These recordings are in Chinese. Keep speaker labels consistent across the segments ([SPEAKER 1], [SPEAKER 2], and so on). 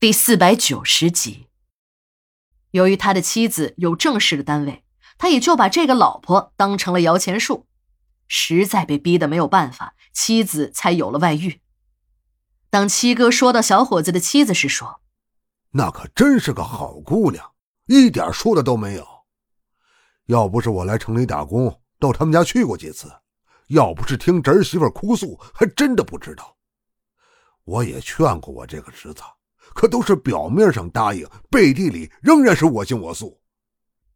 [SPEAKER 1] 第四百九十集。由于他的妻子有正式的单位，他也就把这个老婆当成了摇钱树。实在被逼得没有办法，妻子才有了外遇。当七哥说到小伙子的妻子时，说：“
[SPEAKER 2] 那可真是个好姑娘，一点说的都没有。要不是我来城里打工，到他们家去过几次，要不是听侄媳妇哭诉，还真的不知道。我也劝过我这个侄子。”可都是表面上答应，背地里仍然是我行我素。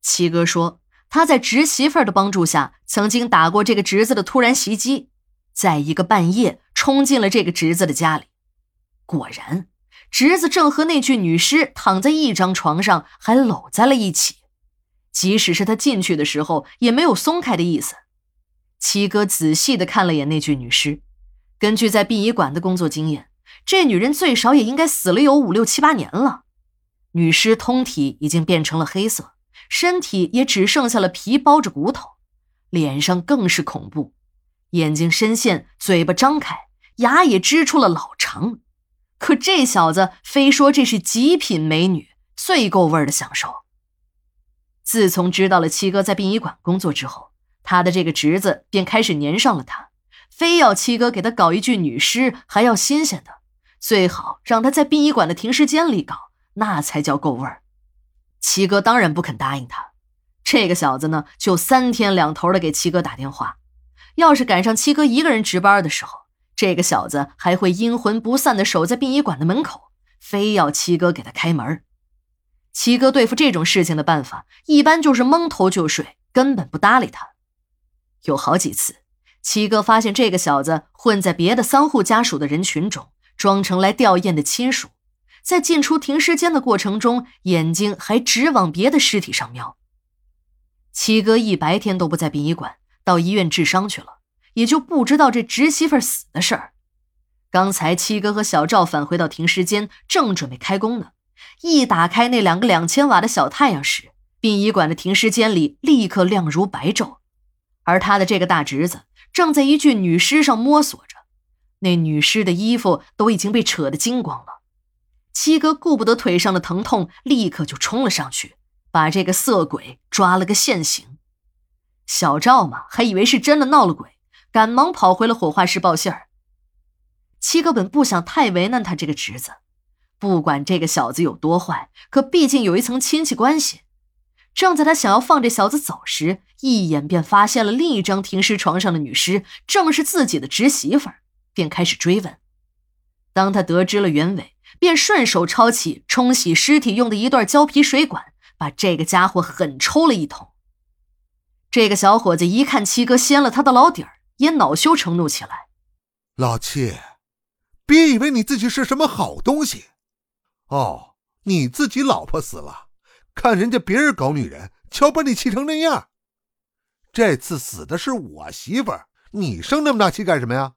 [SPEAKER 1] 七哥说，他在侄媳妇的帮助下，曾经打过这个侄子的突然袭击，在一个半夜冲进了这个侄子的家里。果然，侄子正和那具女尸躺在一张床上，还搂在了一起。即使是他进去的时候，也没有松开的意思。七哥仔细的看了眼那具女尸，根据在殡仪馆的工作经验。这女人最少也应该死了有五六七八年了，女尸通体已经变成了黑色，身体也只剩下了皮包着骨头，脸上更是恐怖，眼睛深陷，嘴巴张开，牙也支出了老长。可这小子非说这是极品美女，最够味儿的享受。自从知道了七哥在殡仪馆工作之后，他的这个侄子便开始粘上了他，非要七哥给他搞一具女尸，还要新鲜的。最好让他在殡仪馆的停尸间里搞，那才叫够味儿。七哥当然不肯答应他。这个小子呢，就三天两头的给七哥打电话。要是赶上七哥一个人值班的时候，这个小子还会阴魂不散的守在殡仪馆的门口，非要七哥给他开门。七哥对付这种事情的办法，一般就是蒙头就睡，根本不搭理他。有好几次，七哥发现这个小子混在别的丧户家属的人群中。装成来吊唁的亲属，在进出停尸间的过程中，眼睛还直往别的尸体上瞄。七哥一白天都不在殡仪馆，到医院治伤去了，也就不知道这侄媳妇死的事儿。刚才七哥和小赵返回到停尸间，正准备开工呢，一打开那两个两千瓦的小太阳时，殡仪馆的停尸间里立刻亮如白昼，而他的这个大侄子正在一具女尸上摸索着。那女尸的衣服都已经被扯得精光了，七哥顾不得腿上的疼痛，立刻就冲了上去，把这个色鬼抓了个现行。小赵嘛，还以为是真的闹了鬼，赶忙跑回了火化室报信儿。七哥本不想太为难他这个侄子，不管这个小子有多坏，可毕竟有一层亲戚关系。正在他想要放这小子走时，一眼便发现了另一张停尸床上的女尸，正是自己的侄媳妇儿。便开始追问。当他得知了原委，便顺手抄起冲洗尸体用的一段胶皮水管，把这个家伙狠抽了一通。这个小伙子一看七哥掀了他的老底儿，也恼羞成怒起来：“
[SPEAKER 2] 老七，别以为你自己是什么好东西！哦，你自己老婆死了，看人家别人搞女人，瞧把你气成那样。这次死的是我媳妇儿，你生那么大气干什么呀？”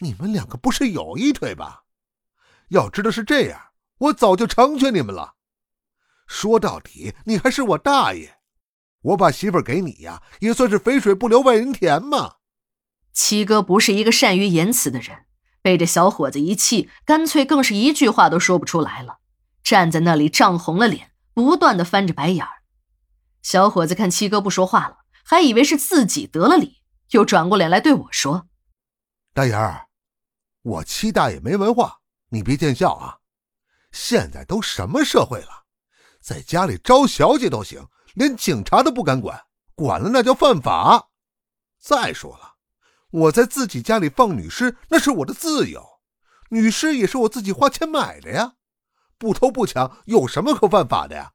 [SPEAKER 2] 你们两个不是有一腿吧？要知道是这样，我早就成全你们了。说到底，你还是我大爷，我把媳妇给你呀，也算是肥水不流外人田嘛。
[SPEAKER 1] 七哥不是一个善于言辞的人，被这小伙子一气，干脆更是一句话都说不出来了，站在那里涨红了脸，不断的翻着白眼儿。小伙子看七哥不说话了，还以为是自己得了理，又转过脸来对我说：“
[SPEAKER 2] 大眼儿。”我七大爷没文化，你别见笑啊！现在都什么社会了，在家里招小姐都行，连警察都不敢管，管了那叫犯法。再说了，我在自己家里放女尸，那是我的自由，女尸也是我自己花钱买的呀，不偷不抢有什么可犯法的呀？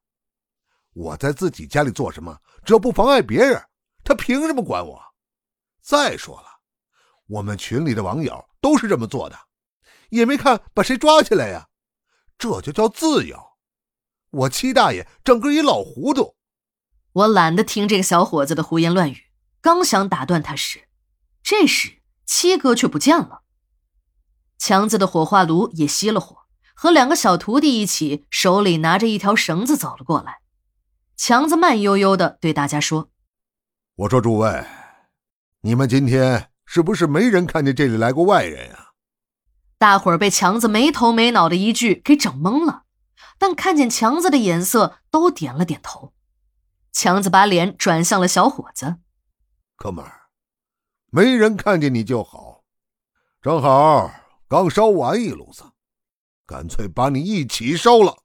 [SPEAKER 2] 我在自己家里做什么，只要不妨碍别人，他凭什么管我？再说了。我们群里的网友都是这么做的，也没看把谁抓起来呀，这就叫自由。我七大爷整个一老糊涂。
[SPEAKER 1] 我懒得听这个小伙子的胡言乱语，刚想打断他时，这时七哥却不见了。强子的火化炉也熄了火，和两个小徒弟一起，手里拿着一条绳子走了过来。强子慢悠悠的对大家说：“
[SPEAKER 2] 我说诸位，你们今天。”是不是没人看见这里来过外人啊？
[SPEAKER 1] 大伙儿被强子没头没脑的一句给整懵了，但看见强子的眼色，都点了点头。强子把脸转向了小伙子：“
[SPEAKER 2] 哥们儿，没人看见你就好，正好刚烧完一炉子，干脆把你一起烧了。”